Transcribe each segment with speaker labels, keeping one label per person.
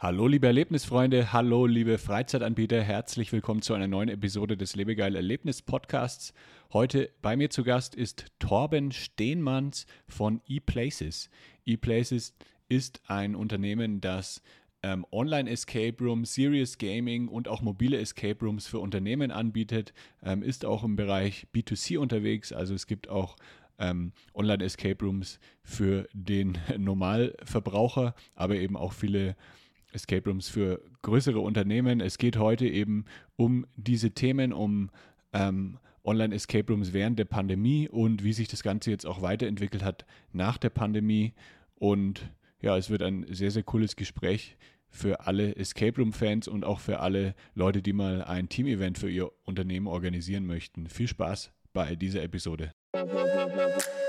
Speaker 1: Hallo liebe Erlebnisfreunde, hallo liebe Freizeitanbieter, herzlich willkommen zu einer neuen Episode des Lebegeil Erlebnis Podcasts. Heute bei mir zu Gast ist Torben Stehnmanns von ePlaces. ePlaces ist ein Unternehmen, das ähm, Online-Escape Rooms, Serious Gaming und auch mobile Escape Rooms für Unternehmen anbietet, ähm, ist auch im Bereich B2C unterwegs. Also es gibt auch ähm, Online-Escape Rooms für den Normalverbraucher, aber eben auch viele Escape Rooms für größere Unternehmen. Es geht heute eben um diese Themen, um ähm, Online-Escape Rooms während der Pandemie und wie sich das Ganze jetzt auch weiterentwickelt hat nach der Pandemie. Und ja, es wird ein sehr, sehr cooles Gespräch für alle Escape Room-Fans und auch für alle Leute, die mal ein Team-Event für ihr Unternehmen organisieren möchten. Viel Spaß bei dieser Episode.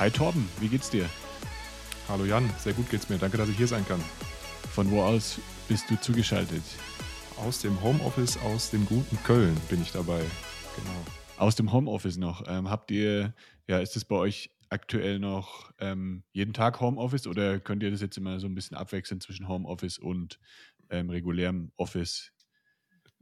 Speaker 1: Hi Torben, wie geht's dir?
Speaker 2: Hallo Jan, sehr gut geht's mir. Danke, dass ich hier sein kann.
Speaker 1: Von wo aus bist du zugeschaltet?
Speaker 2: Aus dem Homeoffice aus dem guten Köln bin ich dabei.
Speaker 1: Genau. Aus dem Homeoffice noch. Ähm, habt ihr, ja, ist es bei euch aktuell noch ähm, jeden Tag Homeoffice oder könnt ihr das jetzt immer so ein bisschen abwechseln zwischen Homeoffice und ähm, regulärem Office?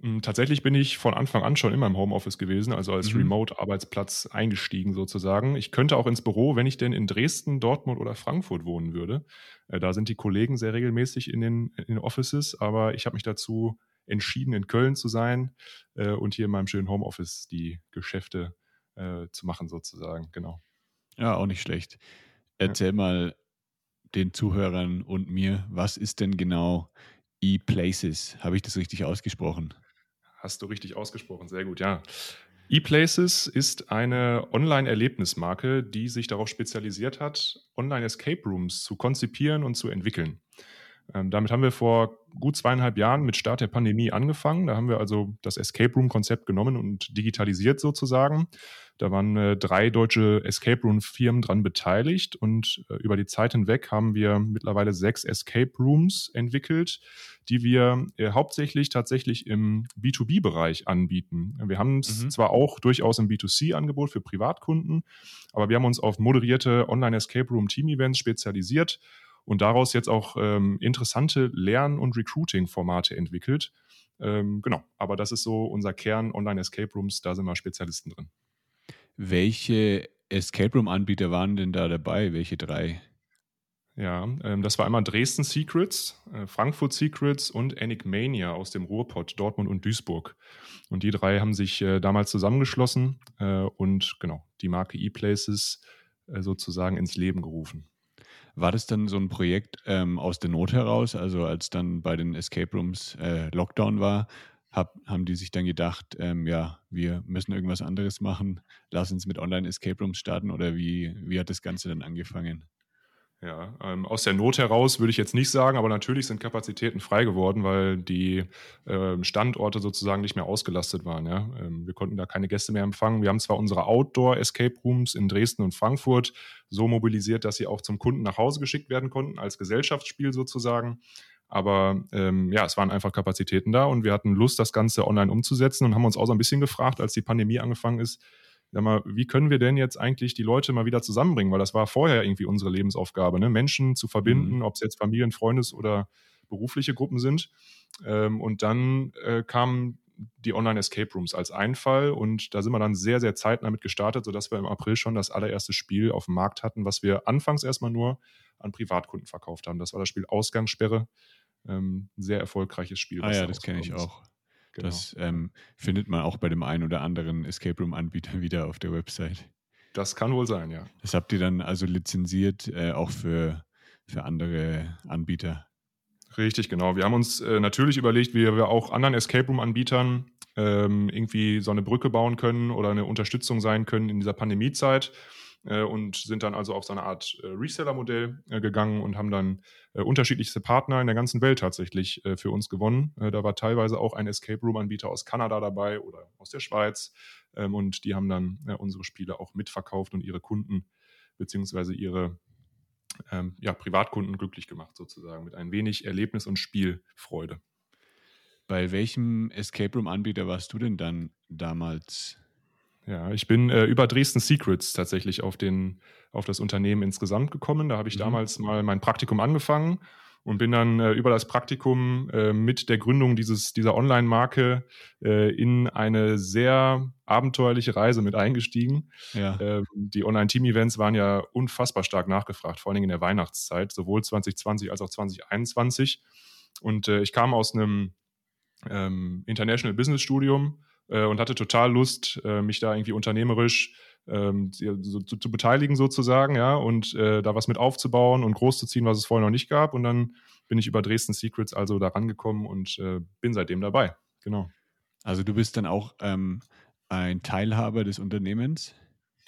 Speaker 2: Hm, tatsächlich bin ich von Anfang an schon immer im Homeoffice gewesen, also als mhm. Remote-Arbeitsplatz eingestiegen sozusagen. Ich könnte auch ins Büro, wenn ich denn in Dresden, Dortmund oder Frankfurt wohnen würde. Äh, da sind die Kollegen sehr regelmäßig in den, in den Offices, aber ich habe mich dazu entschieden, in Köln zu sein äh, und hier in meinem schönen Homeoffice die Geschäfte äh, zu machen sozusagen. Genau.
Speaker 1: Ja, auch nicht schlecht. Erzähl ja. mal den Zuhörern und mir, was ist denn genau ePlaces? Habe ich das richtig ausgesprochen?
Speaker 2: Hast du richtig ausgesprochen, sehr gut, ja. ePlaces ist eine Online-Erlebnismarke, die sich darauf spezialisiert hat, Online-Escape Rooms zu konzipieren und zu entwickeln. Ähm, damit haben wir vor gut zweieinhalb Jahren mit Start der Pandemie angefangen. Da haben wir also das Escape Room-Konzept genommen und digitalisiert sozusagen. Da waren äh, drei deutsche Escape Room-Firmen dran beteiligt und äh, über die Zeit hinweg haben wir mittlerweile sechs Escape Rooms entwickelt, die wir äh, hauptsächlich tatsächlich im B2B-Bereich anbieten. Wir haben es mhm. zwar auch durchaus im B2C-Angebot für Privatkunden, aber wir haben uns auf moderierte Online-Escape Room-Team-Events spezialisiert und daraus jetzt auch ähm, interessante Lern- und Recruiting-Formate entwickelt. Ähm, genau, aber das ist so unser Kern Online-Escape Rooms, da sind wir Spezialisten drin.
Speaker 1: Welche Escape Room-Anbieter waren denn da dabei? Welche drei?
Speaker 2: Ja, ähm, das war einmal Dresden Secrets, äh, Frankfurt Secrets und Enigmania aus dem Ruhrpott, Dortmund und Duisburg. Und die drei haben sich äh, damals zusammengeschlossen äh, und genau die Marke ePlaces äh, sozusagen ins Leben gerufen.
Speaker 1: War das dann so ein Projekt ähm, aus der Not heraus? Also als dann bei den Escape Rooms äh, Lockdown war, hab, haben die sich dann gedacht, ähm, ja, wir müssen irgendwas anderes machen, lass uns mit Online-Escape Rooms starten oder wie, wie hat das Ganze dann angefangen?
Speaker 2: Ja, ähm, aus der Not heraus würde ich jetzt nicht sagen, aber natürlich sind Kapazitäten frei geworden, weil die äh, Standorte sozusagen nicht mehr ausgelastet waren. Ja? Ähm, wir konnten da keine Gäste mehr empfangen. Wir haben zwar unsere Outdoor-Escape Rooms in Dresden und Frankfurt so mobilisiert, dass sie auch zum Kunden nach Hause geschickt werden konnten, als Gesellschaftsspiel sozusagen. Aber ähm, ja, es waren einfach Kapazitäten da und wir hatten Lust, das Ganze online umzusetzen und haben uns auch so ein bisschen gefragt, als die Pandemie angefangen ist, sag mal, wie können wir denn jetzt eigentlich die Leute mal wieder zusammenbringen? Weil das war vorher irgendwie unsere Lebensaufgabe, ne? Menschen zu verbinden, mhm. ob es jetzt Familien, Freundes oder berufliche Gruppen sind. Ähm, und dann äh, kamen die Online-Escape Rooms als Einfall und da sind wir dann sehr, sehr zeitnah mit gestartet, sodass wir im April schon das allererste Spiel auf dem Markt hatten, was wir anfangs erstmal nur an Privatkunden verkauft haben. Das war das Spiel Ausgangssperre. Ähm, ein sehr erfolgreiches Spiel.
Speaker 1: Ah ja, das kenne ich auch. Genau. Das ähm, findet man auch bei dem einen oder anderen Escape Room-Anbieter wieder auf der Website.
Speaker 2: Das kann wohl sein, ja.
Speaker 1: Das habt ihr dann also lizenziert, äh, auch für, für andere Anbieter.
Speaker 2: Richtig, genau. Wir haben uns äh, natürlich überlegt, wie wir auch anderen Escape Room-Anbietern ähm, irgendwie so eine Brücke bauen können oder eine Unterstützung sein können in dieser Pandemiezeit äh, und sind dann also auf so eine Art äh, Reseller-Modell äh, gegangen und haben dann äh, unterschiedlichste Partner in der ganzen Welt tatsächlich äh, für uns gewonnen. Äh, da war teilweise auch ein Escape Room-Anbieter aus Kanada dabei oder aus der Schweiz ähm, und die haben dann unsere Spiele auch mitverkauft und ihre Kunden beziehungsweise ihre ähm, ja, Privatkunden glücklich gemacht, sozusagen, mit ein wenig Erlebnis und Spielfreude.
Speaker 1: Bei welchem Escape Room-Anbieter warst du denn dann damals?
Speaker 2: Ja, ich bin äh, über Dresden Secrets tatsächlich auf, den, auf das Unternehmen insgesamt gekommen. Da habe ich mhm. damals mal mein Praktikum angefangen und bin dann äh, über das Praktikum äh, mit der Gründung dieses, dieser Online-Marke äh, in eine sehr abenteuerliche Reise mit eingestiegen. Ja. Ähm, die Online-Team-Events waren ja unfassbar stark nachgefragt, vor allem in der Weihnachtszeit, sowohl 2020 als auch 2021. Und äh, ich kam aus einem ähm, International Business Studium äh, und hatte total Lust, äh, mich da irgendwie unternehmerisch ähm, so, zu, zu, beteiligen sozusagen, ja, und äh, da was mit aufzubauen und groß zu ziehen, was es vorher noch nicht gab. Und dann bin ich über Dresden Secrets also da rangekommen und äh, bin seitdem dabei. Genau.
Speaker 1: Also du bist dann auch ähm, ein Teilhaber des Unternehmens?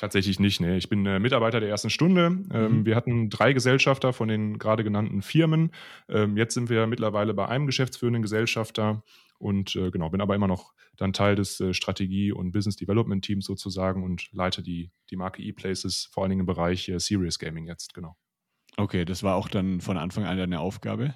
Speaker 2: Tatsächlich nicht, nee. Ich bin äh, Mitarbeiter der ersten Stunde. Ähm, mhm. Wir hatten drei Gesellschafter von den gerade genannten Firmen. Ähm, jetzt sind wir mittlerweile bei einem geschäftsführenden Gesellschafter und äh, genau, bin aber immer noch dann Teil des äh, Strategie- und Business Development Teams sozusagen und leite die, die Marke ePlaces, vor allen Dingen im Bereich äh, Serious Gaming jetzt, genau.
Speaker 1: Okay, das war auch dann von Anfang an deine Aufgabe?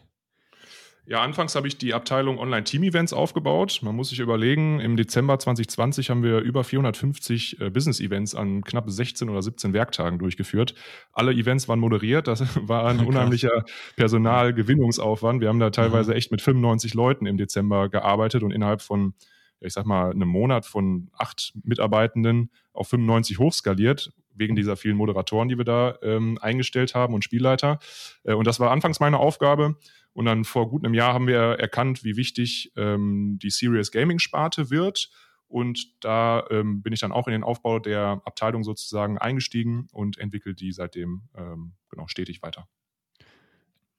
Speaker 2: Ja, anfangs habe ich die Abteilung Online-Team-Events aufgebaut. Man muss sich überlegen, im Dezember 2020 haben wir über 450 äh, Business-Events an knapp 16 oder 17 Werktagen durchgeführt. Alle Events waren moderiert. Das war ein unheimlicher Personalgewinnungsaufwand. Wir haben da teilweise mhm. echt mit 95 Leuten im Dezember gearbeitet und innerhalb von, ich sag mal, einem Monat von acht Mitarbeitenden auf 95 hochskaliert wegen dieser vielen Moderatoren, die wir da ähm, eingestellt haben und Spielleiter. Äh, und das war anfangs meine Aufgabe. Und dann vor gut einem Jahr haben wir erkannt, wie wichtig ähm, die Serious Gaming Sparte wird. Und da ähm, bin ich dann auch in den Aufbau der Abteilung sozusagen eingestiegen und entwickle die seitdem ähm, genau stetig weiter.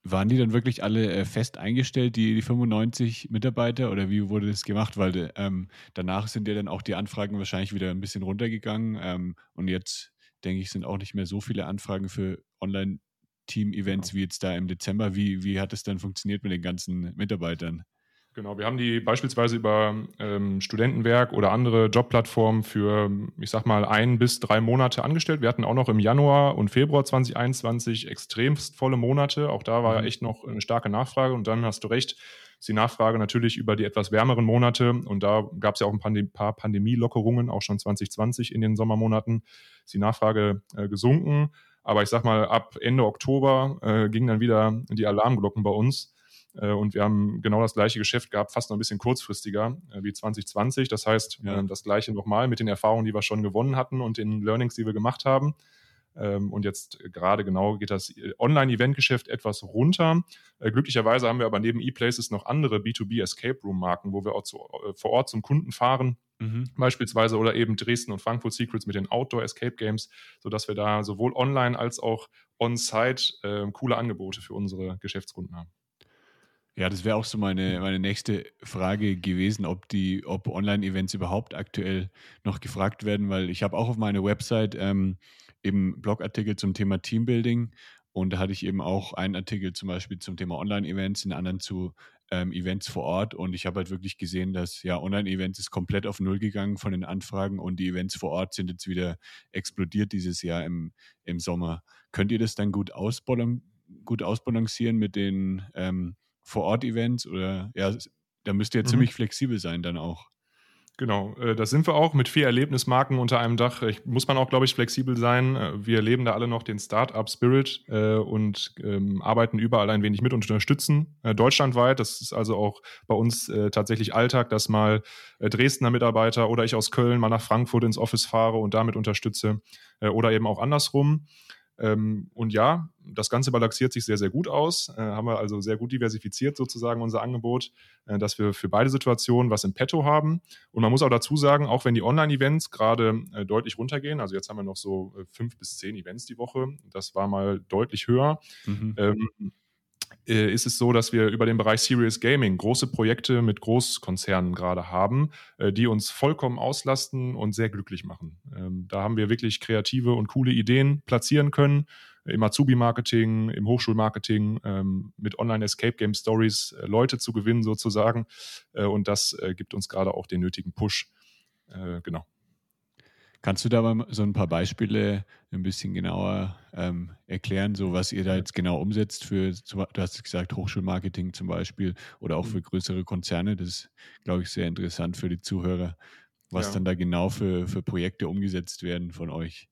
Speaker 1: Waren die dann wirklich alle äh, fest eingestellt, die, die 95 Mitarbeiter, oder wie wurde das gemacht? Weil ähm, danach sind ja dann auch die Anfragen wahrscheinlich wieder ein bisschen runtergegangen. Ähm, und jetzt, denke ich, sind auch nicht mehr so viele Anfragen für Online- Team-Events genau. wie jetzt da im Dezember. Wie, wie hat es dann funktioniert mit den ganzen Mitarbeitern?
Speaker 2: Genau, wir haben die beispielsweise über ähm, Studentenwerk oder andere Jobplattformen für, ich sag mal, ein bis drei Monate angestellt. Wir hatten auch noch im Januar und Februar 2021 extremst volle Monate. Auch da war mhm. echt noch eine starke Nachfrage. Und dann hast du recht, ist die Nachfrage natürlich über die etwas wärmeren Monate. Und da gab es ja auch ein Pandem paar Pandemielockerungen, auch schon 2020 in den Sommermonaten, ist die Nachfrage äh, gesunken. Aber ich sag mal, ab Ende Oktober äh, gingen dann wieder die Alarmglocken bei uns. Äh, und wir haben genau das gleiche Geschäft gehabt, fast noch ein bisschen kurzfristiger äh, wie 2020. Das heißt, ja. Das gleiche nochmal mit den Erfahrungen, die wir schon gewonnen hatten und den Learnings, die wir gemacht haben. Ähm, und jetzt gerade genau geht das äh, Online-Event-Geschäft etwas runter. glücklicherweise haben wir aber neben ePlaces noch andere B2B Escape Room-Marken, wo wir auch zu, vor Ort zum Kunden fahren Mhm. Beispielsweise oder eben Dresden und Frankfurt Secrets mit den Outdoor Escape Games, sodass wir da sowohl online als auch on-site äh, coole Angebote für unsere Geschäftskunden haben.
Speaker 1: Ja, das wäre auch so meine, meine nächste Frage gewesen, ob die, ob Online-Events überhaupt aktuell noch gefragt werden, weil ich habe auch auf meiner Website ähm, eben Blogartikel zum Thema Teambuilding und da hatte ich eben auch einen Artikel zum Beispiel zum Thema Online-Events, einen anderen zu ähm, Events vor Ort und ich habe halt wirklich gesehen, dass ja Online-Events ist komplett auf Null gegangen von den Anfragen und die Events vor Ort sind jetzt wieder explodiert dieses Jahr im, im Sommer. Könnt ihr das dann gut, ausbalan gut ausbalancieren mit den ähm, Vor-Ort-Events oder ja, da müsst ihr ja mhm. ziemlich flexibel sein dann auch.
Speaker 2: Genau, äh, das sind wir auch mit vier Erlebnismarken unter einem Dach. Ich, muss man auch, glaube ich, flexibel sein. Äh, wir leben da alle noch den Start-up-Spirit äh, und ähm, arbeiten überall ein wenig mit und unterstützen. Äh, deutschlandweit, das ist also auch bei uns äh, tatsächlich Alltag, dass mal äh, Dresdner Mitarbeiter oder ich aus Köln mal nach Frankfurt ins Office fahre und damit unterstütze oder eben auch andersrum. Ähm, und ja, das Ganze balanciert sich sehr, sehr gut aus. Äh, haben wir also sehr gut diversifiziert sozusagen unser Angebot, äh, dass wir für beide Situationen was im Petto haben. Und man muss auch dazu sagen, auch wenn die Online-Events gerade äh, deutlich runtergehen, also jetzt haben wir noch so äh, fünf bis zehn Events die Woche, das war mal deutlich höher. Mhm. Ähm, äh, ist es so, dass wir über den Bereich Serious Gaming große Projekte mit Großkonzernen gerade haben, äh, die uns vollkommen auslasten und sehr glücklich machen. Ähm, da haben wir wirklich kreative und coole Ideen platzieren können im Azubi-Marketing, im Hochschulmarketing, ähm, mit Online-Escape-Game-Stories äh, Leute zu gewinnen sozusagen. Und das gibt uns gerade auch den nötigen Push. Genau.
Speaker 1: Kannst du da mal so ein paar Beispiele ein bisschen genauer ähm, erklären, so was ihr da jetzt genau umsetzt für, du hast gesagt, Hochschulmarketing zum Beispiel oder auch für mhm. größere Konzerne? Das ist, glaube ich, sehr interessant für die Zuhörer, was ja. dann da genau für, für Projekte umgesetzt werden von euch.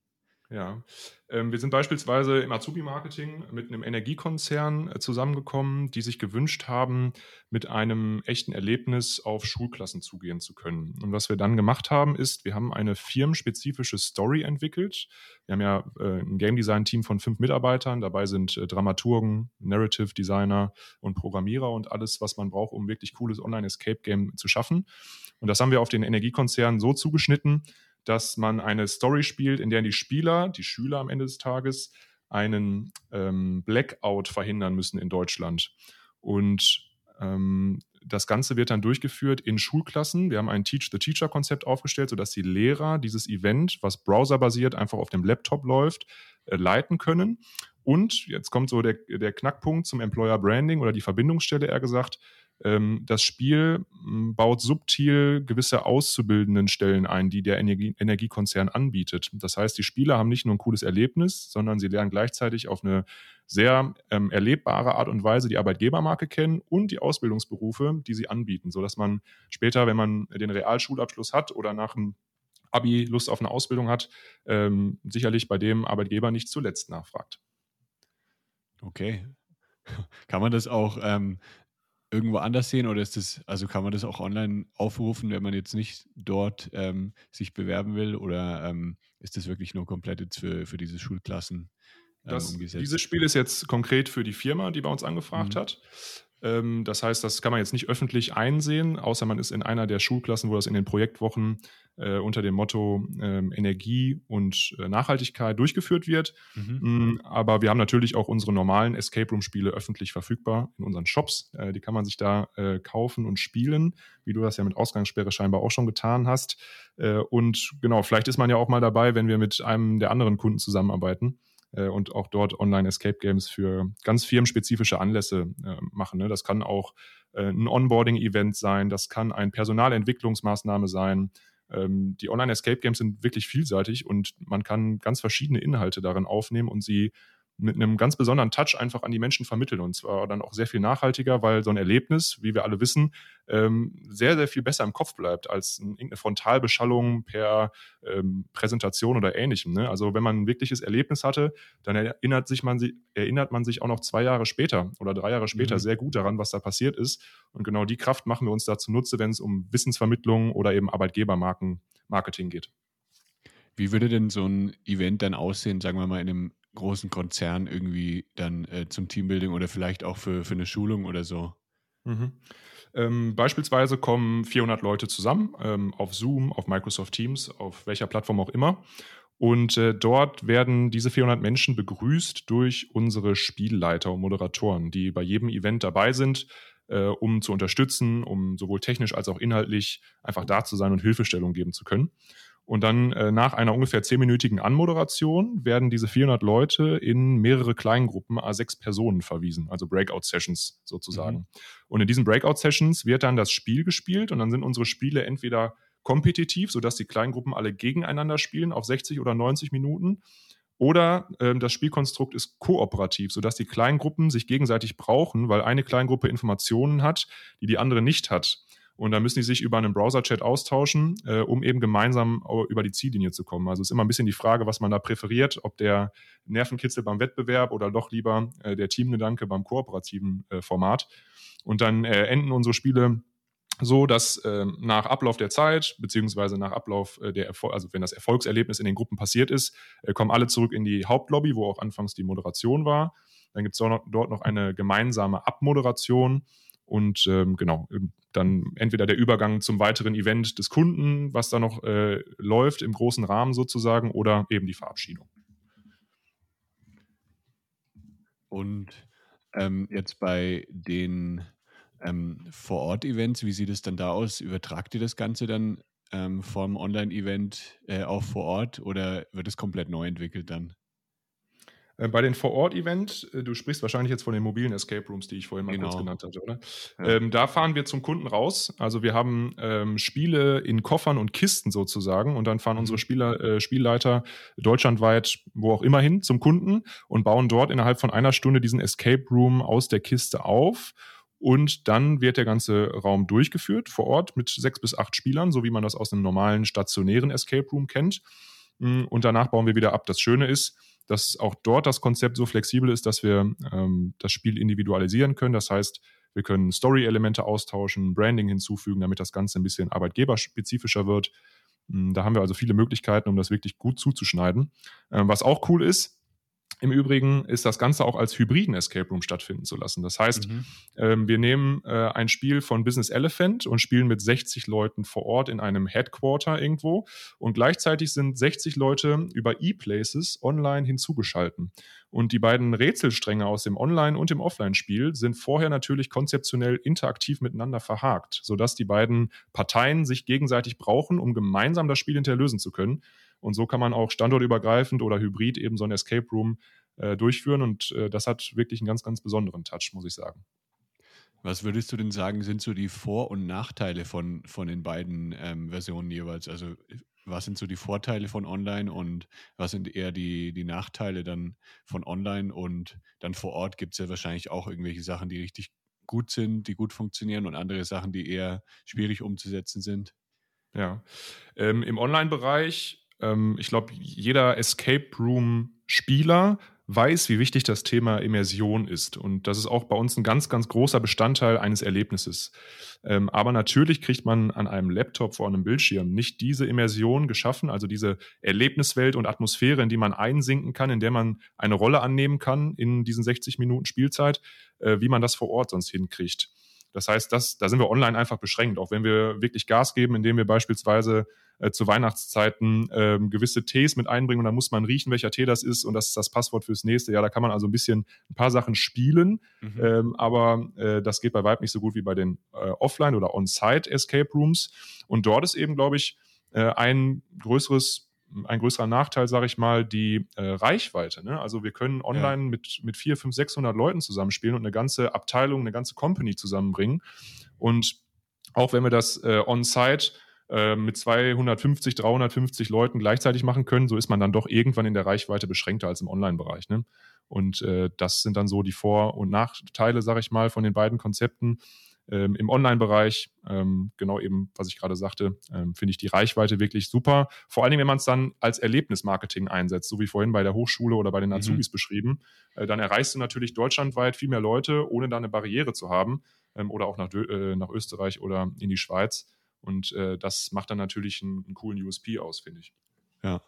Speaker 2: Ja, ähm, wir sind beispielsweise im Azubi-Marketing mit einem Energiekonzern äh, zusammengekommen, die sich gewünscht haben, mit einem echten Erlebnis auf Schulklassen zugehen zu können. Und was wir dann gemacht haben, ist, wir haben eine firmenspezifische Story entwickelt. Wir haben ja äh, ein Game Design-Team von fünf Mitarbeitern. Dabei sind äh, Dramaturgen, Narrative Designer und Programmierer und alles, was man braucht, um wirklich cooles Online-Escape-Game zu schaffen. Und das haben wir auf den Energiekonzern so zugeschnitten, dass man eine Story spielt, in der die Spieler, die Schüler am Ende des Tages, einen ähm, Blackout verhindern müssen in Deutschland. Und ähm, das Ganze wird dann durchgeführt in Schulklassen. Wir haben ein Teach-the-Teacher-Konzept aufgestellt, sodass die Lehrer dieses Event, was browserbasiert einfach auf dem Laptop läuft, äh, leiten können. Und jetzt kommt so der, der Knackpunkt zum Employer Branding oder die Verbindungsstelle, eher gesagt. Ähm, das Spiel hm, baut subtil gewisse auszubildenden Stellen ein, die der Energie Energiekonzern anbietet. Das heißt, die Spieler haben nicht nur ein cooles Erlebnis, sondern sie lernen gleichzeitig auf eine sehr ähm, erlebbare Art und Weise die Arbeitgebermarke kennen und die Ausbildungsberufe, die sie anbieten, sodass man später, wenn man den Realschulabschluss hat oder nach dem Abi Lust auf eine Ausbildung hat, ähm, sicherlich bei dem Arbeitgeber nicht zuletzt nachfragt.
Speaker 1: Okay. Kann man das auch ähm, irgendwo anders sehen oder ist das, also kann man das auch online aufrufen, wenn man jetzt nicht dort ähm, sich bewerben will oder ähm, ist das wirklich nur komplett jetzt für, für diese Schulklassen
Speaker 2: ähm, das, umgesetzt? Dieses Spiel ist jetzt konkret für die Firma, die bei uns angefragt mhm. hat. Ähm, das heißt, das kann man jetzt nicht öffentlich einsehen, außer man ist in einer der Schulklassen, wo das in den Projektwochen äh, unter dem Motto ähm, Energie und äh, Nachhaltigkeit durchgeführt wird. Mhm. Mm, aber wir haben natürlich auch unsere normalen Escape Room-Spiele öffentlich verfügbar in unseren Shops. Äh, die kann man sich da äh, kaufen und spielen, wie du das ja mit Ausgangssperre scheinbar auch schon getan hast. Äh, und genau, vielleicht ist man ja auch mal dabei, wenn wir mit einem der anderen Kunden zusammenarbeiten äh, und auch dort Online-Escape Games für ganz firmenspezifische Anlässe äh, machen. Ne? Das kann auch äh, ein Onboarding-Event sein, das kann ein Personalentwicklungsmaßnahme sein. Ähm, die Online-Escape Games sind wirklich vielseitig und man kann ganz verschiedene Inhalte darin aufnehmen und sie mit einem ganz besonderen Touch einfach an die Menschen vermitteln. Und zwar dann auch sehr viel nachhaltiger, weil so ein Erlebnis, wie wir alle wissen, ähm, sehr, sehr viel besser im Kopf bleibt als irgendeine Frontalbeschallung per ähm, Präsentation oder ähnlichem. Ne? Also wenn man ein wirkliches Erlebnis hatte, dann erinnert, sich man, erinnert man sich auch noch zwei Jahre später oder drei Jahre später mhm. sehr gut daran, was da passiert ist. Und genau die Kraft machen wir uns dazu nutze, wenn es um Wissensvermittlung oder eben Arbeitgebermarken-Marketing geht.
Speaker 1: Wie würde denn so ein Event dann aussehen, sagen wir mal, in einem großen Konzern irgendwie dann äh, zum Teambuilding oder vielleicht auch für, für eine Schulung oder so?
Speaker 2: Mhm. Ähm, beispielsweise kommen 400 Leute zusammen ähm, auf Zoom, auf Microsoft Teams, auf welcher Plattform auch immer. Und äh, dort werden diese 400 Menschen begrüßt durch unsere Spielleiter und Moderatoren, die bei jedem Event dabei sind, äh, um zu unterstützen, um sowohl technisch als auch inhaltlich einfach da zu sein und Hilfestellung geben zu können. Und dann äh, nach einer ungefähr zehnminütigen Anmoderation werden diese 400 Leute in mehrere Kleingruppen, A6 Personen verwiesen, also Breakout-Sessions sozusagen. Mhm. Und in diesen Breakout-Sessions wird dann das Spiel gespielt und dann sind unsere Spiele entweder kompetitiv, sodass die Kleingruppen alle gegeneinander spielen auf 60 oder 90 Minuten. Oder ähm, das Spielkonstrukt ist kooperativ, sodass die Kleingruppen sich gegenseitig brauchen, weil eine Kleingruppe Informationen hat, die die andere nicht hat. Und da müssen die sich über einen Browser-Chat austauschen, äh, um eben gemeinsam über die Ziellinie zu kommen. Also es ist immer ein bisschen die Frage, was man da präferiert, ob der Nervenkitzel beim Wettbewerb oder doch lieber äh, der Teamgedanke beim kooperativen äh, Format. Und dann äh, enden unsere Spiele so, dass äh, nach Ablauf der Zeit, beziehungsweise nach Ablauf äh, der Erfolg, also wenn das Erfolgserlebnis in den Gruppen passiert ist, äh, kommen alle zurück in die Hauptlobby, wo auch anfangs die Moderation war. Dann gibt es dort noch eine gemeinsame Abmoderation und ähm, genau, dann entweder der Übergang zum weiteren Event des Kunden, was da noch äh, läuft im großen Rahmen sozusagen, oder eben die Verabschiedung.
Speaker 1: Und ähm, jetzt bei den ähm, Vor-Ort-Events, wie sieht es dann da aus? Übertragt ihr das Ganze dann ähm, vom Online-Event äh, auf vor Ort oder wird es komplett neu entwickelt dann?
Speaker 2: Äh, bei den Vor-Ort-Event, äh, du sprichst wahrscheinlich jetzt von den mobilen Escape Rooms, die ich vorhin mal genau. kurz genannt hatte, oder? Ja. Ähm, da fahren wir zum Kunden raus. Also wir haben ähm, Spiele in Koffern und Kisten sozusagen und dann fahren mhm. unsere Spieler, äh, Spielleiter deutschlandweit, wo auch immer hin, zum Kunden und bauen dort innerhalb von einer Stunde diesen Escape Room aus der Kiste auf. Und dann wird der ganze Raum durchgeführt vor Ort mit sechs bis acht Spielern, so wie man das aus einem normalen stationären Escape Room kennt. Mm, und danach bauen wir wieder ab. Das Schöne ist, dass auch dort das Konzept so flexibel ist, dass wir ähm, das Spiel individualisieren können. Das heißt, wir können Story-Elemente austauschen, Branding hinzufügen, damit das Ganze ein bisschen arbeitgeberspezifischer wird. Mm, da haben wir also viele Möglichkeiten, um das wirklich gut zuzuschneiden. Ähm, was auch cool ist, im Übrigen ist das Ganze auch als hybriden Escape Room stattfinden zu lassen. Das heißt, mhm. ähm, wir nehmen äh, ein Spiel von Business Elephant und spielen mit 60 Leuten vor Ort in einem Headquarter irgendwo und gleichzeitig sind 60 Leute über E-Places online hinzugeschalten. Und die beiden Rätselstränge aus dem Online- und dem Offline-Spiel sind vorher natürlich konzeptionell interaktiv miteinander verhakt, sodass die beiden Parteien sich gegenseitig brauchen, um gemeinsam das Spiel hinterher lösen zu können. Und so kann man auch standortübergreifend oder hybrid eben so ein Escape Room äh, durchführen. Und äh, das hat wirklich einen ganz, ganz besonderen Touch, muss ich sagen.
Speaker 1: Was würdest du denn sagen, sind so die Vor- und Nachteile von, von den beiden ähm, Versionen jeweils? Also was sind so die Vorteile von Online und was sind eher die, die Nachteile dann von Online? Und dann vor Ort gibt es ja wahrscheinlich auch irgendwelche Sachen, die richtig gut sind, die gut funktionieren und andere Sachen, die eher schwierig umzusetzen sind.
Speaker 2: Ja, ähm, im Online-Bereich ähm, ich glaube, jeder Escape Room-Spieler weiß, wie wichtig das Thema Immersion ist. Und das ist auch bei uns ein ganz, ganz großer Bestandteil eines Erlebnisses. Ähm, aber natürlich kriegt man an einem Laptop vor einem Bildschirm nicht diese Immersion geschaffen, also diese Erlebniswelt und Atmosphäre, in die man einsinken kann, in der man eine Rolle annehmen kann in diesen 60 Minuten Spielzeit, äh, wie man das vor Ort sonst hinkriegt. Das heißt, das, da sind wir online einfach beschränkt, auch wenn wir wirklich Gas geben, indem wir beispielsweise äh, zu Weihnachtszeiten äh, gewisse Tees mit einbringen und dann muss man riechen, welcher Tee das ist und das ist das Passwort fürs nächste. Ja, da kann man also ein bisschen ein paar Sachen spielen, mhm. ähm, aber äh, das geht bei Vibe nicht so gut wie bei den äh, Offline- oder On-Site Escape Rooms. Und dort ist eben, glaube ich, äh, ein größeres ein größerer Nachteil, sage ich mal, die äh, Reichweite. Ne? Also wir können online ja. mit, mit 4, 5, 600 Leuten zusammenspielen und eine ganze Abteilung, eine ganze Company zusammenbringen. Und auch wenn wir das äh, on-site äh, mit 250, 350 Leuten gleichzeitig machen können, so ist man dann doch irgendwann in der Reichweite beschränkter als im Online-Bereich. Ne? Und äh, das sind dann so die Vor- und Nachteile, sage ich mal, von den beiden Konzepten. Ähm, Im Online-Bereich, ähm, genau eben, was ich gerade sagte, ähm, finde ich die Reichweite wirklich super. Vor allen Dingen, wenn man es dann als Erlebnismarketing einsetzt, so wie vorhin bei der Hochschule oder bei den mhm. Azubis mhm. beschrieben, äh, dann erreichst du natürlich deutschlandweit viel mehr Leute, ohne da eine Barriere zu haben ähm, oder auch nach, äh, nach Österreich oder in die Schweiz. Und äh, das macht dann natürlich einen, einen coolen USP aus, finde ich.
Speaker 1: Ja,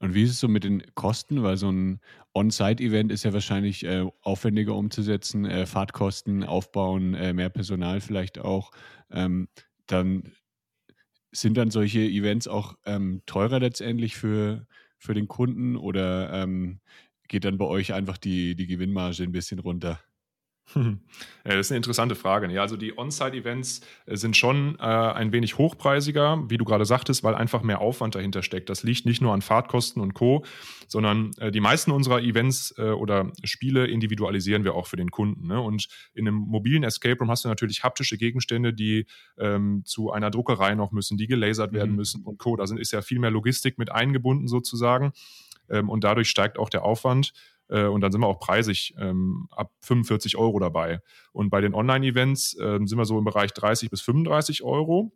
Speaker 1: und wie ist es so mit den Kosten? Weil so ein On-Site-Event ist ja wahrscheinlich äh, aufwendiger umzusetzen, äh, Fahrtkosten aufbauen, äh, mehr Personal vielleicht auch. Ähm, dann sind dann solche Events auch ähm, teurer letztendlich für, für den Kunden oder ähm, geht dann bei euch einfach die, die Gewinnmarge ein bisschen runter?
Speaker 2: Ja, das ist eine interessante Frage. Ja, also die On-Site-Events äh, sind schon äh, ein wenig hochpreisiger, wie du gerade sagtest, weil einfach mehr Aufwand dahinter steckt. Das liegt nicht nur an Fahrtkosten und Co., sondern äh, die meisten unserer Events äh, oder Spiele individualisieren wir auch für den Kunden. Ne? Und in einem mobilen Escape Room hast du natürlich haptische Gegenstände, die ähm, zu einer Druckerei noch müssen, die gelasert werden mhm. müssen und Co. Da sind, ist ja viel mehr Logistik mit eingebunden sozusagen. Ähm, und dadurch steigt auch der Aufwand. Äh, und dann sind wir auch preisig ähm, ab 45 Euro dabei. Und bei den Online-Events ähm, sind wir so im Bereich 30 bis 35 Euro.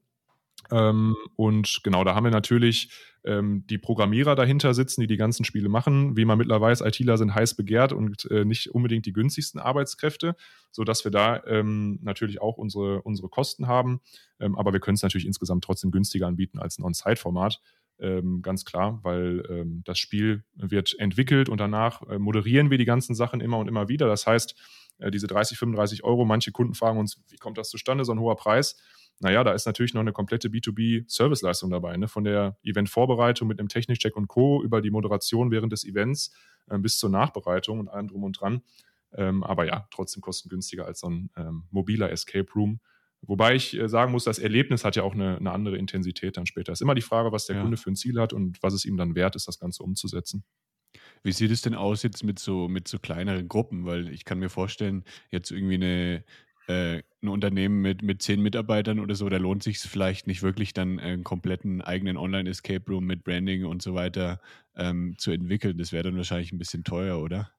Speaker 2: Ähm, und genau, da haben wir natürlich ähm, die Programmierer dahinter sitzen, die die ganzen Spiele machen. Wie man mittlerweile weiß, ITler sind heiß begehrt und äh, nicht unbedingt die günstigsten Arbeitskräfte, sodass wir da ähm, natürlich auch unsere, unsere Kosten haben. Ähm, aber wir können es natürlich insgesamt trotzdem günstiger anbieten als ein On-Site-Format ähm, ganz klar, weil ähm, das Spiel wird entwickelt und danach äh, moderieren wir die ganzen Sachen immer und immer wieder. Das heißt, äh, diese 30, 35 Euro, manche Kunden fragen uns, wie kommt das zustande, so ein hoher Preis? Naja, da ist natürlich noch eine komplette B2B-Serviceleistung dabei, ne? von der Eventvorbereitung mit einem Technikcheck und Co. über die Moderation während des Events äh, bis zur Nachbereitung und allem drum und dran. Ähm, aber ja, trotzdem kostengünstiger als so ein ähm, mobiler Escape Room. Wobei ich äh, sagen muss, das Erlebnis hat ja auch eine, eine andere Intensität dann später. Es ist immer die Frage, was der ja. Kunde für ein Ziel hat und was es ihm dann wert ist, das Ganze umzusetzen.
Speaker 1: Wie sieht es denn aus jetzt mit so, mit so kleineren Gruppen? Weil ich kann mir vorstellen, jetzt irgendwie eine, äh, ein Unternehmen mit, mit zehn Mitarbeitern oder so, da lohnt sich es vielleicht nicht wirklich dann einen kompletten eigenen Online-Escape Room mit Branding und so weiter ähm, zu entwickeln. Das wäre dann wahrscheinlich ein bisschen teuer, oder?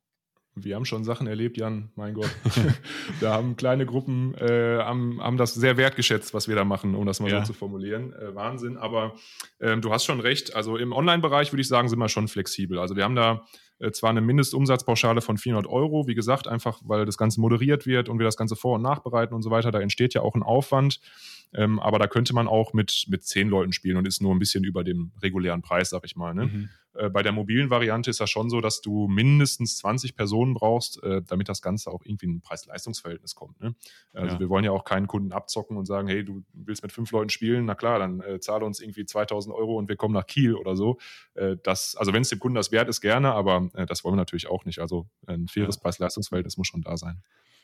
Speaker 2: Wir haben schon Sachen erlebt, Jan, mein Gott. da haben kleine Gruppen, äh, haben, haben das sehr wertgeschätzt, was wir da machen, um das mal ja. so zu formulieren. Äh, Wahnsinn, aber äh, du hast schon recht. Also im Online-Bereich würde ich sagen, sind wir schon flexibel. Also wir haben da äh, zwar eine Mindestumsatzpauschale von 400 Euro, wie gesagt, einfach weil das Ganze moderiert wird und wir das Ganze vor- und nachbereiten und so weiter. Da entsteht ja auch ein Aufwand. Ähm, aber da könnte man auch mit, mit zehn Leuten spielen und ist nur ein bisschen über dem regulären Preis, sag ich mal. Ne? Mhm. Äh, bei der mobilen Variante ist das schon so, dass du mindestens 20 Personen brauchst, äh, damit das Ganze auch irgendwie in ein Preis-Leistungs-Verhältnis kommt. Ne? Also ja. wir wollen ja auch keinen Kunden abzocken und sagen, hey, du willst mit fünf Leuten spielen, na klar, dann äh, zahle uns irgendwie 2000 Euro und wir kommen nach Kiel oder so. Äh, das, also wenn es dem Kunden das wert ist, gerne, aber äh, das wollen wir natürlich auch nicht. Also ein faires ja. Preis-Leistungs-Verhältnis muss schon da sein.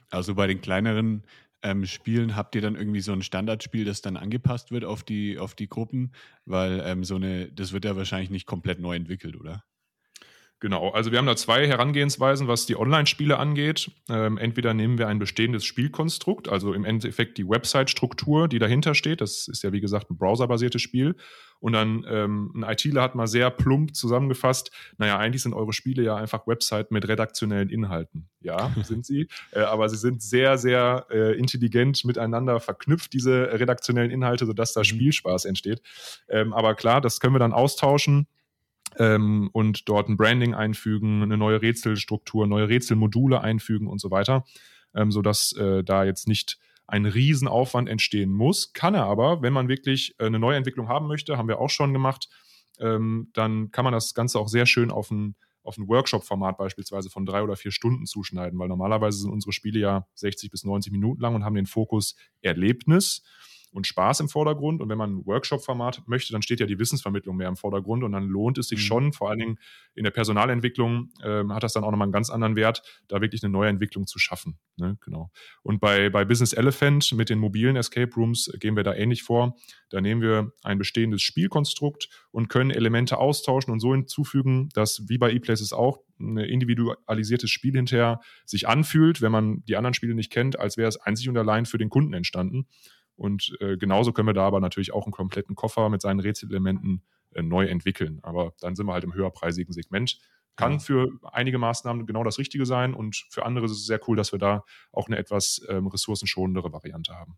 Speaker 1: Also bei den kleineren ähm, Spielen habt ihr dann irgendwie so ein Standardspiel, das dann angepasst wird auf die, auf die Gruppen? Weil ähm, so eine, das wird ja wahrscheinlich nicht komplett neu entwickelt, oder?
Speaker 2: Genau, also wir haben da zwei Herangehensweisen, was die Online-Spiele angeht. Ähm, entweder nehmen wir ein bestehendes Spielkonstrukt, also im Endeffekt die Website-Struktur, die dahinter steht. Das ist ja wie gesagt ein browserbasiertes Spiel. Und dann ähm, ein ITler hat mal sehr plump zusammengefasst, naja, eigentlich sind eure Spiele ja einfach Webseiten mit redaktionellen Inhalten. Ja, sind sie. Äh, aber sie sind sehr, sehr äh, intelligent miteinander verknüpft, diese redaktionellen Inhalte, sodass da mhm. Spielspaß entsteht. Ähm, aber klar, das können wir dann austauschen ähm, und dort ein Branding einfügen, eine neue Rätselstruktur, neue Rätselmodule einfügen und so weiter, ähm, sodass äh, da jetzt nicht ein Riesenaufwand entstehen muss. Kann er aber, wenn man wirklich äh, eine Neuentwicklung haben möchte, haben wir auch schon gemacht, ähm, dann kann man das Ganze auch sehr schön auf ein, auf ein Workshop-Format beispielsweise von drei oder vier Stunden zuschneiden, weil normalerweise sind unsere Spiele ja 60 bis 90 Minuten lang und haben den Fokus Erlebnis und Spaß im Vordergrund. Und wenn man ein Workshop-Format möchte, dann steht ja die Wissensvermittlung mehr im Vordergrund und dann lohnt es sich mhm. schon, vor allen Dingen in der Personalentwicklung äh, hat das dann auch nochmal einen ganz anderen Wert, da wirklich eine neue Entwicklung zu schaffen. Ne? Genau. Und bei, bei Business Elephant mit den mobilen Escape Rooms gehen wir da ähnlich vor. Da nehmen wir ein bestehendes Spielkonstrukt und können Elemente austauschen und so hinzufügen, dass wie bei ePlaces auch ein individualisiertes Spiel hinterher sich anfühlt, wenn man die anderen Spiele nicht kennt, als wäre es einzig und allein für den Kunden entstanden. Und äh, genauso können wir da aber natürlich auch einen kompletten Koffer mit seinen Rätselelementen äh, neu entwickeln. Aber dann sind wir halt im höherpreisigen Segment. Kann ja. für einige Maßnahmen genau das Richtige sein und für andere ist es sehr cool, dass wir da auch eine etwas ähm, ressourcenschonendere Variante haben.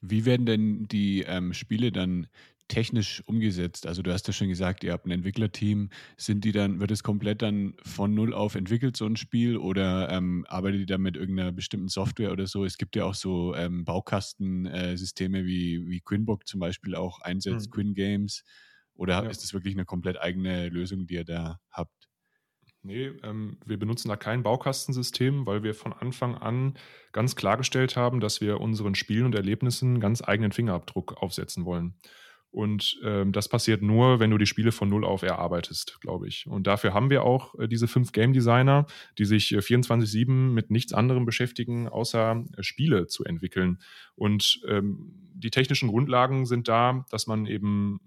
Speaker 1: Wie werden denn die ähm, Spiele dann technisch umgesetzt? Also du hast ja schon gesagt, ihr habt ein Entwicklerteam. Sind die dann, wird es komplett dann von null auf entwickelt, so ein Spiel, oder ähm, arbeitet ihr da mit irgendeiner bestimmten Software oder so? Es gibt ja auch so ähm, Baukastensysteme äh, wie, wie Quinbook zum Beispiel auch einsetzt, mhm. Quin Games. Oder ja. ist das wirklich eine komplett eigene Lösung, die ihr da habt?
Speaker 2: Nee, ähm, wir benutzen da kein Baukastensystem, weil wir von Anfang an ganz klargestellt haben, dass wir unseren Spielen und Erlebnissen ganz eigenen Fingerabdruck aufsetzen wollen. Und ähm, das passiert nur, wenn du die Spiele von Null auf erarbeitest, glaube ich. Und dafür haben wir auch äh, diese fünf Game Designer, die sich äh, 24-7 mit nichts anderem beschäftigen, außer äh, Spiele zu entwickeln. Und ähm, die technischen Grundlagen sind da, dass man eben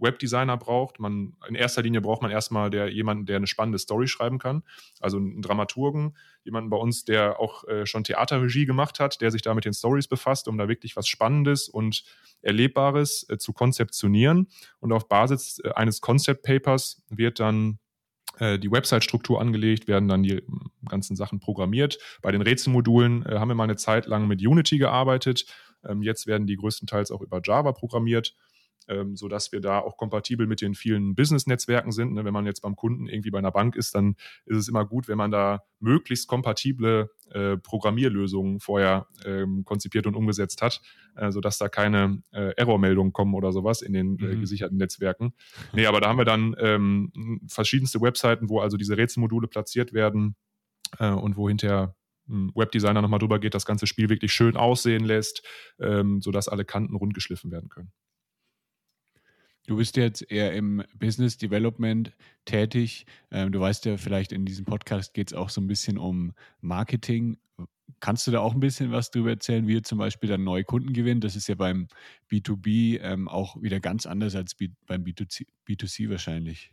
Speaker 2: Webdesigner braucht. Man, in erster Linie braucht man erstmal der, jemanden, der eine spannende Story schreiben kann. Also einen Dramaturgen, jemanden bei uns, der auch äh, schon Theaterregie gemacht hat, der sich da mit den Stories befasst, um da wirklich was Spannendes und Erlebbares äh, zu konzeptionieren. Und auf Basis äh, eines Concept Papers wird dann äh, die Website-Struktur angelegt, werden dann die ganzen Sachen programmiert. Bei den Rätselmodulen äh, haben wir mal eine Zeit lang mit Unity gearbeitet. Ähm, jetzt werden die größtenteils auch über Java programmiert ähm, sodass wir da auch kompatibel mit den vielen Business-Netzwerken sind. Ne? Wenn man jetzt beim Kunden irgendwie bei einer Bank ist, dann ist es immer gut, wenn man da möglichst kompatible äh, Programmierlösungen vorher ähm, konzipiert und umgesetzt hat, äh, sodass da keine äh, Errormeldungen kommen oder sowas in den äh, mhm. gesicherten Netzwerken. Nee, aber da haben wir dann ähm, verschiedenste Webseiten, wo also diese Rätselmodule platziert werden äh, und wo hinterher ein Webdesigner nochmal drüber geht, das ganze Spiel wirklich schön aussehen lässt, ähm, sodass alle Kanten rundgeschliffen werden können.
Speaker 1: Du bist jetzt eher im Business Development tätig. Ähm, du weißt ja, vielleicht in diesem Podcast geht es auch so ein bisschen um Marketing. Kannst du da auch ein bisschen was darüber erzählen, wie ihr zum Beispiel dann neue Kunden gewinnt? Das ist ja beim B2B ähm, auch wieder ganz anders als beim B2C, B2C wahrscheinlich.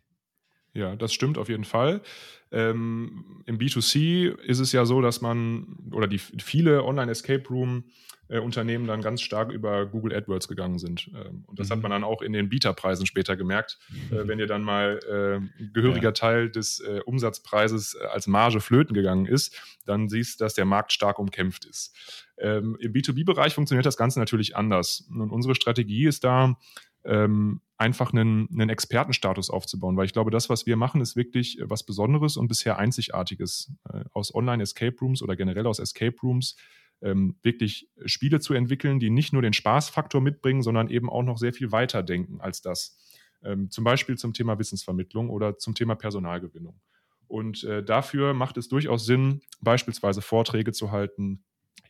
Speaker 2: Ja, das stimmt auf jeden Fall. Ähm, Im B2C ist es ja so, dass man oder die viele Online-Escape Room äh, Unternehmen dann ganz stark über Google AdWords gegangen sind. Ähm, und das mhm. hat man dann auch in den Bieterpreisen später gemerkt. Äh, wenn dir dann mal äh, gehöriger ja. Teil des äh, Umsatzpreises äh, als Marge flöten gegangen ist, dann siehst du, dass der Markt stark umkämpft ist. Ähm, Im B2B-Bereich funktioniert das Ganze natürlich anders. Und unsere Strategie ist da, ähm, einfach einen, einen Expertenstatus aufzubauen, weil ich glaube, das, was wir machen, ist wirklich äh, was Besonderes und bisher Einzigartiges. Äh, aus Online-Escape Rooms oder generell aus Escape Rooms ähm, wirklich Spiele zu entwickeln, die nicht nur den Spaßfaktor mitbringen, sondern eben auch noch sehr viel weiter denken als das. Ähm, zum Beispiel zum Thema Wissensvermittlung oder zum Thema Personalgewinnung. Und äh, dafür macht es durchaus Sinn, beispielsweise Vorträge zu halten,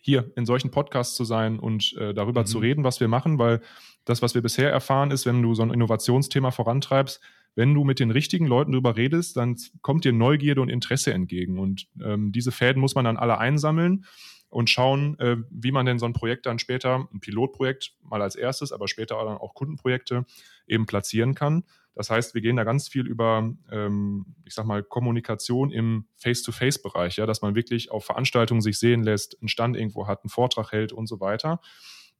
Speaker 2: hier in solchen Podcasts zu sein und äh, darüber mhm. zu reden, was wir machen, weil das, was wir bisher erfahren, ist, wenn du so ein Innovationsthema vorantreibst, wenn du mit den richtigen Leuten darüber redest, dann kommt dir Neugierde und Interesse entgegen. Und ähm, diese Fäden muss man dann alle einsammeln und schauen, äh, wie man denn so ein Projekt dann später, ein Pilotprojekt mal als erstes, aber später dann auch Kundenprojekte eben platzieren kann. Das heißt, wir gehen da ganz viel über, ähm, ich sag mal, Kommunikation im Face-to-Face-Bereich, ja, dass man wirklich auf Veranstaltungen sich sehen lässt, einen Stand irgendwo hat, einen Vortrag hält und so weiter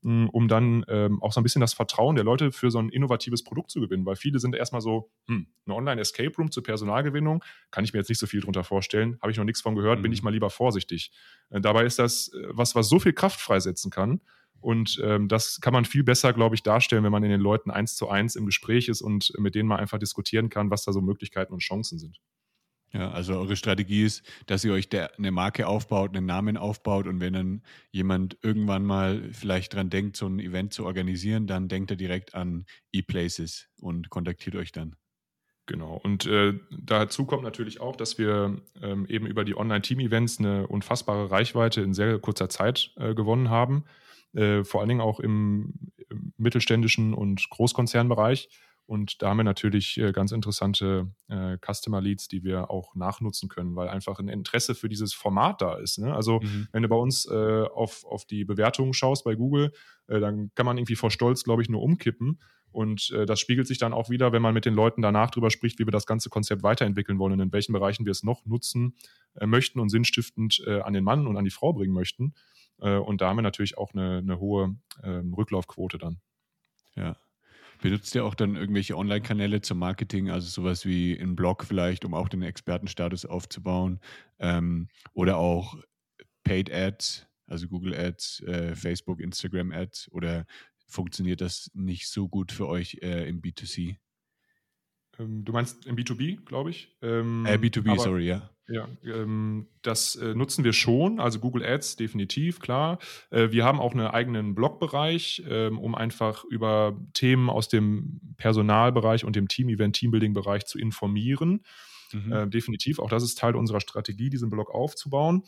Speaker 2: um dann ähm, auch so ein bisschen das Vertrauen der Leute für so ein innovatives Produkt zu gewinnen, weil viele sind erstmal so, hm, eine Online-Escape Room zur Personalgewinnung, kann ich mir jetzt nicht so viel drunter vorstellen, habe ich noch nichts von gehört, mhm. bin ich mal lieber vorsichtig. Äh, dabei ist das äh, was, was so viel Kraft freisetzen kann und ähm, das kann man viel besser, glaube ich, darstellen, wenn man in den Leuten eins zu eins im Gespräch ist und mit denen mal einfach diskutieren kann, was da so Möglichkeiten und Chancen sind.
Speaker 1: Ja, also eure Strategie ist, dass ihr euch der, eine Marke aufbaut, einen Namen aufbaut und wenn dann jemand irgendwann mal vielleicht dran denkt, so ein Event zu organisieren, dann denkt er direkt an ePlaces und kontaktiert euch dann.
Speaker 2: Genau. Und äh, dazu kommt natürlich auch, dass wir ähm, eben über die Online-Team-Events eine unfassbare Reichweite in sehr kurzer Zeit äh, gewonnen haben. Äh, vor allen Dingen auch im, im mittelständischen und Großkonzernbereich und da haben wir natürlich äh, ganz interessante äh, Customer Leads, die wir auch nachnutzen können, weil einfach ein Interesse für dieses Format da ist. Ne? Also mhm. wenn du bei uns äh, auf, auf die Bewertungen schaust bei Google, äh, dann kann man irgendwie vor Stolz, glaube ich, nur umkippen. Und äh, das spiegelt sich dann auch wieder, wenn man mit den Leuten danach drüber spricht, wie wir das ganze Konzept weiterentwickeln wollen und in welchen Bereichen wir es noch nutzen äh, möchten und sinnstiftend an den Mann und an die Frau bringen möchten. und da haben wir natürlich auch eine, eine hohe ähm, Rücklaufquote dann.
Speaker 1: Ja, Benutzt ihr auch dann irgendwelche Online-Kanäle zum Marketing, also sowas wie ein Blog vielleicht, um auch den Expertenstatus aufzubauen? Ähm, oder auch Paid Ads, also Google Ads, äh, Facebook, Instagram Ads? Oder funktioniert das nicht so gut für euch äh, im B2C?
Speaker 2: Ähm, du meinst im B2B, glaube ich?
Speaker 1: Ähm, äh, B2B, aber, sorry, ja.
Speaker 2: Ja, ähm, das äh, nutzen wir schon, also Google Ads definitiv, klar. Äh, wir haben auch einen eigenen Blogbereich, ähm, um einfach über Themen aus dem Personalbereich und dem Team-Event, Teambuilding-Bereich zu informieren. Mhm. Äh, definitiv, auch das ist Teil unserer Strategie, diesen Blog aufzubauen.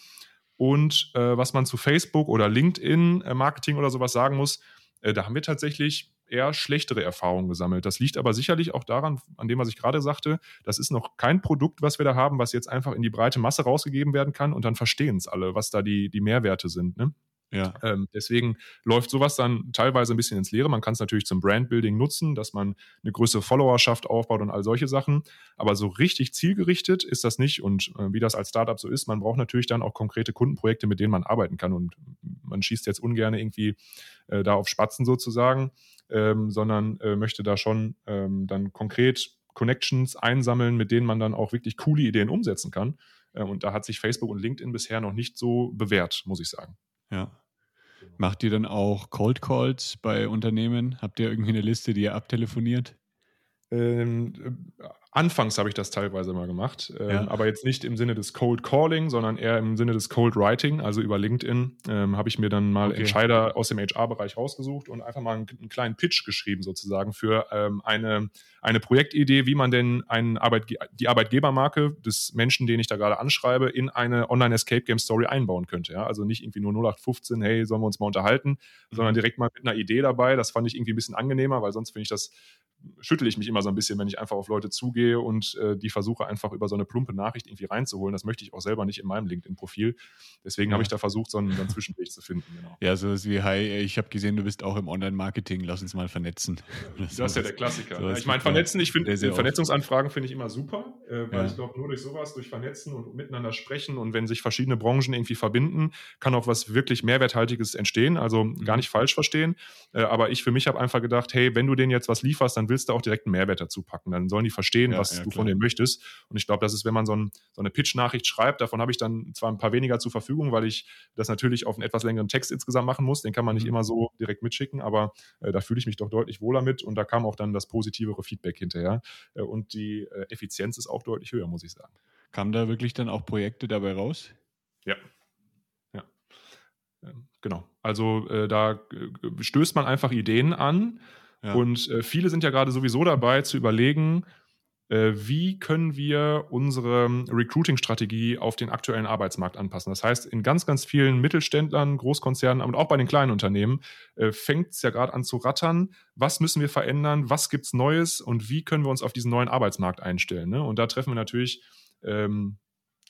Speaker 2: Und äh, was man zu Facebook oder LinkedIn-Marketing äh, oder sowas sagen muss, da haben wir tatsächlich eher schlechtere Erfahrungen gesammelt. Das liegt aber sicherlich auch daran, an dem, was ich gerade sagte, das ist noch kein Produkt, was wir da haben, was jetzt einfach in die breite Masse rausgegeben werden kann und dann verstehen es alle, was da die, die Mehrwerte sind. Ne? Ja. Ähm, deswegen läuft sowas dann teilweise ein bisschen ins Leere. Man kann es natürlich zum Brandbuilding nutzen, dass man eine größere Followerschaft aufbaut und all solche Sachen. Aber so richtig zielgerichtet ist das nicht. Und äh, wie das als Startup so ist, man braucht natürlich dann auch konkrete Kundenprojekte, mit denen man arbeiten kann. Und man schießt jetzt ungern irgendwie äh, da auf Spatzen sozusagen, ähm, sondern äh, möchte da schon ähm, dann konkret Connections einsammeln, mit denen man dann auch wirklich coole Ideen umsetzen kann. Äh, und da hat sich Facebook und LinkedIn bisher noch nicht so bewährt, muss ich sagen.
Speaker 1: Ja. Macht ihr dann auch Cold Calls bei Unternehmen? Habt ihr irgendwie eine Liste, die ihr abtelefoniert?
Speaker 2: Ähm, Anfangs habe ich das teilweise mal gemacht, ähm, ja. aber jetzt nicht im Sinne des Cold Calling, sondern eher im Sinne des Cold Writing. Also über LinkedIn ähm, habe ich mir dann mal okay. Entscheider aus dem HR-Bereich rausgesucht und einfach mal einen, einen, kleinen Pitch geschrieben sozusagen für ähm, eine, eine Projektidee, wie man denn einen Arbeitge die Arbeitgebermarke des Menschen, den ich da gerade anschreibe, in eine Online-Escape-Game-Story einbauen könnte. Ja? Also nicht irgendwie nur 0815, hey, sollen wir uns mal unterhalten, mhm. sondern direkt mal mit einer Idee dabei. Das fand ich irgendwie ein bisschen angenehmer, weil sonst finde ich das schüttel ich mich immer so ein bisschen, wenn ich einfach auf Leute zugehe und äh, die versuche einfach über so eine plumpe Nachricht irgendwie reinzuholen. Das möchte ich auch selber nicht in meinem LinkedIn-Profil. Deswegen ja. habe ich da versucht, so einen, so einen Zwischenweg zu finden.
Speaker 1: Genau. Ja, so ist wie, hi, ich habe gesehen, du bist auch im Online-Marketing, lass uns mal vernetzen.
Speaker 2: Das, das ist ja der Klassiker. Ja, ich meine, vernetzen, ich finde, Vernetzungsanfragen finde ich immer super, äh, weil ich glaube, nur durch sowas, durch Vernetzen und miteinander sprechen und wenn sich verschiedene Branchen irgendwie verbinden, kann auch was wirklich Mehrwerthaltiges entstehen. Also mhm. gar nicht falsch verstehen. Äh, aber ich für mich habe einfach gedacht, hey, wenn du denen jetzt was lieferst, dann willst du auch direkt einen Mehrwert dazu packen. Dann sollen die verstehen, ja, was ja, du klar. von denen möchtest. Und ich glaube, das ist, wenn man so, ein, so eine Pitch-Nachricht schreibt, davon habe ich dann zwar ein paar weniger zur Verfügung, weil ich das natürlich auf einen etwas längeren Text insgesamt machen muss. Den kann man nicht mhm. immer so direkt mitschicken, aber äh, da fühle ich mich doch deutlich wohler mit und da kam auch dann das positivere Feedback hinterher. Äh, und die äh, Effizienz ist auch deutlich höher, muss ich sagen.
Speaker 1: Kamen da wirklich dann auch Projekte dabei raus?
Speaker 2: Ja, ähm, genau. Also äh, da äh, stößt man einfach Ideen an. Und äh, viele sind ja gerade sowieso dabei zu überlegen, äh, wie können wir unsere Recruiting-Strategie auf den aktuellen Arbeitsmarkt anpassen. Das heißt, in ganz, ganz vielen Mittelständlern, Großkonzernen und auch bei den kleinen Unternehmen äh, fängt es ja gerade an zu rattern. Was müssen wir verändern? Was gibt es Neues? Und wie können wir uns auf diesen neuen Arbeitsmarkt einstellen? Ne? Und da treffen wir natürlich ähm,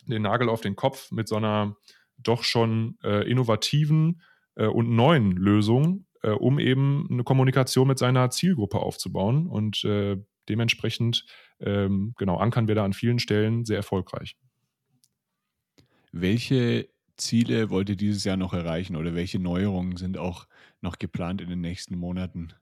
Speaker 2: den Nagel auf den Kopf mit so einer doch schon äh, innovativen äh, und neuen Lösungen, äh, um eben eine Kommunikation mit seiner Zielgruppe aufzubauen. Und äh, dementsprechend, ähm, genau, ankern wir da an vielen Stellen sehr erfolgreich.
Speaker 1: Welche Ziele wollt ihr dieses Jahr noch erreichen oder welche Neuerungen sind auch noch geplant in den nächsten Monaten?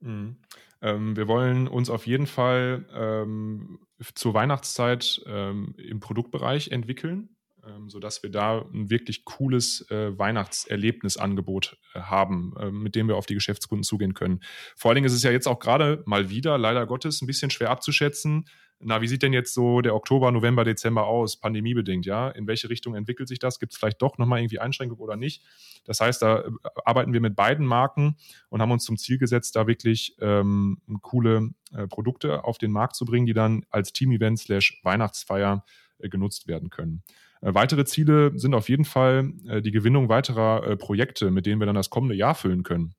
Speaker 2: Mhm. Ähm, wir wollen uns auf jeden Fall ähm, zur Weihnachtszeit ähm, im Produktbereich entwickeln ähm, sodass wir da ein wirklich cooles äh, Weihnachtserlebnisangebot äh, haben, äh, mit dem wir auf die Geschäftskunden zugehen können. Vor allen Dingen ist es ja jetzt auch gerade mal wieder, leider Gottes, ein bisschen schwer abzuschätzen. Na, wie sieht denn jetzt so der Oktober, November, Dezember aus, pandemiebedingt, ja? In welche Richtung entwickelt sich das? Gibt es vielleicht doch nochmal irgendwie Einschränkungen oder nicht? Das heißt, da äh, arbeiten wir mit beiden Marken und haben uns zum Ziel gesetzt, da wirklich ähm, coole äh, Produkte auf den Markt zu bringen, die dann als Team-Event slash Weihnachtsfeier äh, genutzt werden können. Äh, weitere Ziele sind auf jeden Fall äh, die Gewinnung weiterer äh, Projekte, mit denen wir dann das kommende Jahr füllen können.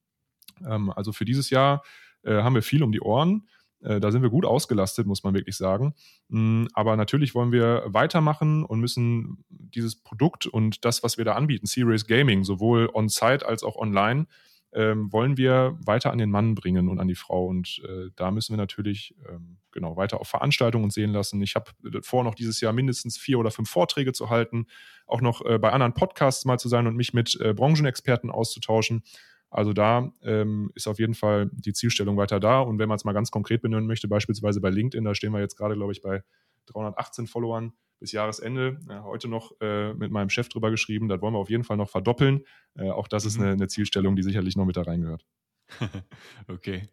Speaker 2: Ähm, also für dieses Jahr haben wir viel um die Ohren. Da sind wir gut ausgelastet, muss man wirklich sagen. Mm, aber natürlich wollen wir weitermachen und müssen dieses Produkt und das, was wir da anbieten, Serious Gaming, sowohl on-site als auch online, ähm, wollen wir weiter an den Mann bringen und an die Frau. Und äh, da müssen wir natürlich ähm, genau weiter auf Veranstaltungen sehen lassen. Ich habe äh, vor, noch dieses Jahr mindestens vier oder fünf Vorträge zu halten, auch noch äh, bei anderen Podcasts mal zu sein und mich mit äh, Branchenexperten auszutauschen. Also da ähm, ist auf jeden Fall die Zielstellung weiter da. Und wenn man es mal ganz konkret benennen möchte, beispielsweise bei LinkedIn, da stehen wir jetzt gerade, glaube ich, bei 318 Followern bis Jahresende. Ja, heute noch äh, mit meinem Chef drüber geschrieben, das wollen wir auf jeden Fall noch verdoppeln. Äh, auch das mhm. ist eine, eine, Zielstellung, die sicherlich noch mit da reingehört.
Speaker 1: okay,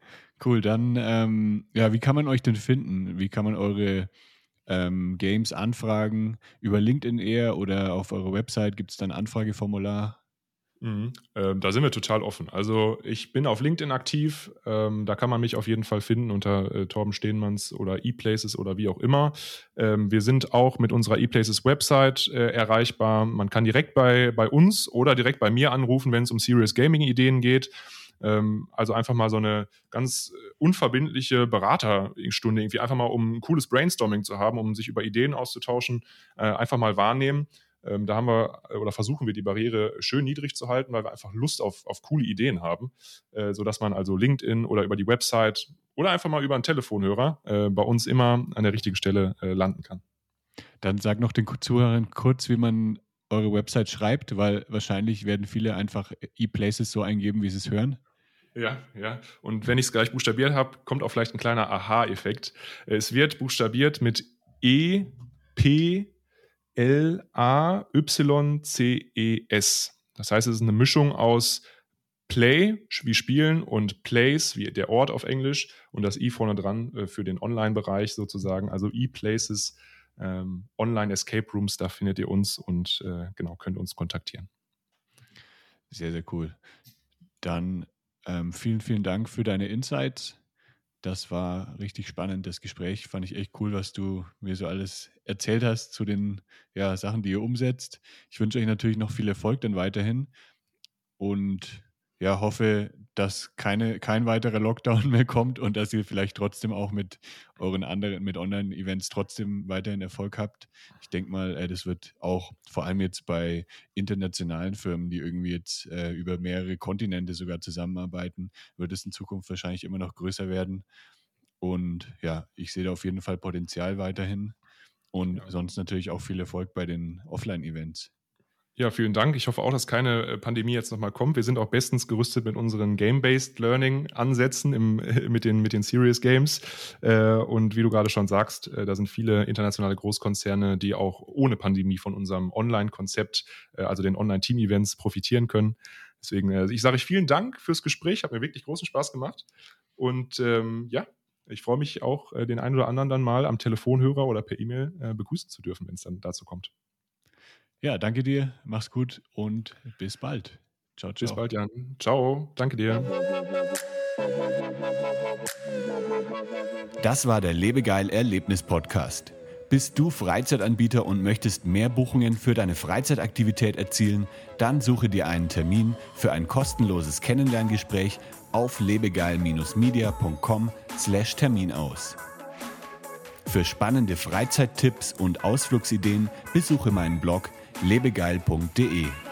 Speaker 1: cool. Dann, ähm, ja, wie kann man euch denn finden? Wie kann man eure ähm, Games anfragen? Über LinkedIn eher oder auf eurer Website gibt es dann ein Anfrageformular?
Speaker 2: Mhm. Ähm, da sind wir total offen. Also ich bin auf LinkedIn aktiv. Ähm, da kann man mich auf jeden Fall finden unter äh, Torben Stehnmanns oder ePlaces oder wie auch immer. Ähm, wir sind auch mit unserer ePlaces Website äh, erreichbar. Man kann direkt bei, bei uns oder direkt bei mir anrufen, wenn es um Serious Gaming Ideen geht. Ähm, also einfach mal so eine ganz äh, unverbindliche Beraterstunde, irgendwie einfach mal um ein cooles Brainstorming zu haben, um sich über Ideen auszutauschen, äh, einfach mal wahrnehmen. Ähm, da haben wir äh, oder versuchen wir die Barriere schön niedrig zu halten, weil wir einfach Lust auf, auf coole Ideen haben, äh, sodass man also LinkedIn oder über die Website oder einfach mal über einen Telefonhörer äh, bei uns immer an der richtigen Stelle äh, landen kann.
Speaker 1: Dann sag noch den Zuhörern kurz, wie man eure Website schreibt, weil wahrscheinlich werden viele einfach E-Places so eingeben, wie sie es hören.
Speaker 2: Ja, ja. Und wenn ich es gleich buchstabiert habe, kommt auch vielleicht ein kleiner Aha-Effekt. Es wird buchstabiert mit E, P, L-A-Y-C-E-S. Das heißt, es ist eine Mischung aus Play wie Spielen und Place wie der Ort auf Englisch und das I vorne dran äh, für den Online-Bereich sozusagen. Also E-Places, ähm, Online-Escape Rooms, da findet ihr uns und äh, genau könnt uns kontaktieren.
Speaker 1: Sehr, sehr cool. Dann ähm, vielen, vielen Dank für deine Insights. Das war richtig spannend, das Gespräch. Fand ich echt cool, was du mir so alles erzählt hast zu den ja, Sachen, die ihr umsetzt. Ich wünsche euch natürlich noch viel Erfolg dann weiterhin. Und ja, hoffe, dass keine, kein weiterer Lockdown mehr kommt und dass ihr vielleicht trotzdem auch mit euren anderen, mit Online-Events trotzdem weiterhin Erfolg habt. Ich denke mal, äh, das wird auch vor allem jetzt bei internationalen Firmen, die irgendwie jetzt äh, über mehrere Kontinente sogar zusammenarbeiten, wird es in Zukunft wahrscheinlich immer noch größer werden. Und ja, ich sehe da auf jeden Fall Potenzial weiterhin. Und ja. sonst natürlich auch viel Erfolg bei den Offline-Events.
Speaker 2: Ja, vielen Dank. Ich hoffe auch, dass keine äh, Pandemie jetzt nochmal kommt. Wir sind auch bestens gerüstet mit unseren Game-Based Learning-Ansätzen mit, den, mit den Serious Games. Äh, und wie du gerade schon sagst, äh, da sind viele internationale Großkonzerne, die auch ohne Pandemie von unserem Online-Konzept, also den Online-Team-Events, profitieren können. Deswegen, ich sage euch vielen Dank fürs Gespräch. Hat mir wirklich großen Spaß gemacht. Und ähm, ja, ich freue mich auch, den einen oder anderen dann mal am Telefonhörer oder per E-Mail begrüßen zu dürfen, wenn es dann dazu kommt.
Speaker 1: Ja, danke dir, mach's gut und bis bald.
Speaker 2: Ciao, ciao. Bis bald, Jan. Ciao, danke dir.
Speaker 1: Das war der Lebegeil Erlebnis Podcast. Bist du Freizeitanbieter und möchtest mehr Buchungen für deine Freizeitaktivität erzielen? Dann suche dir einen Termin für ein kostenloses Kennenlerngespräch auf lebegeil-media.com/termin aus. Für spannende Freizeittipps und Ausflugsideen besuche meinen Blog lebegeil.de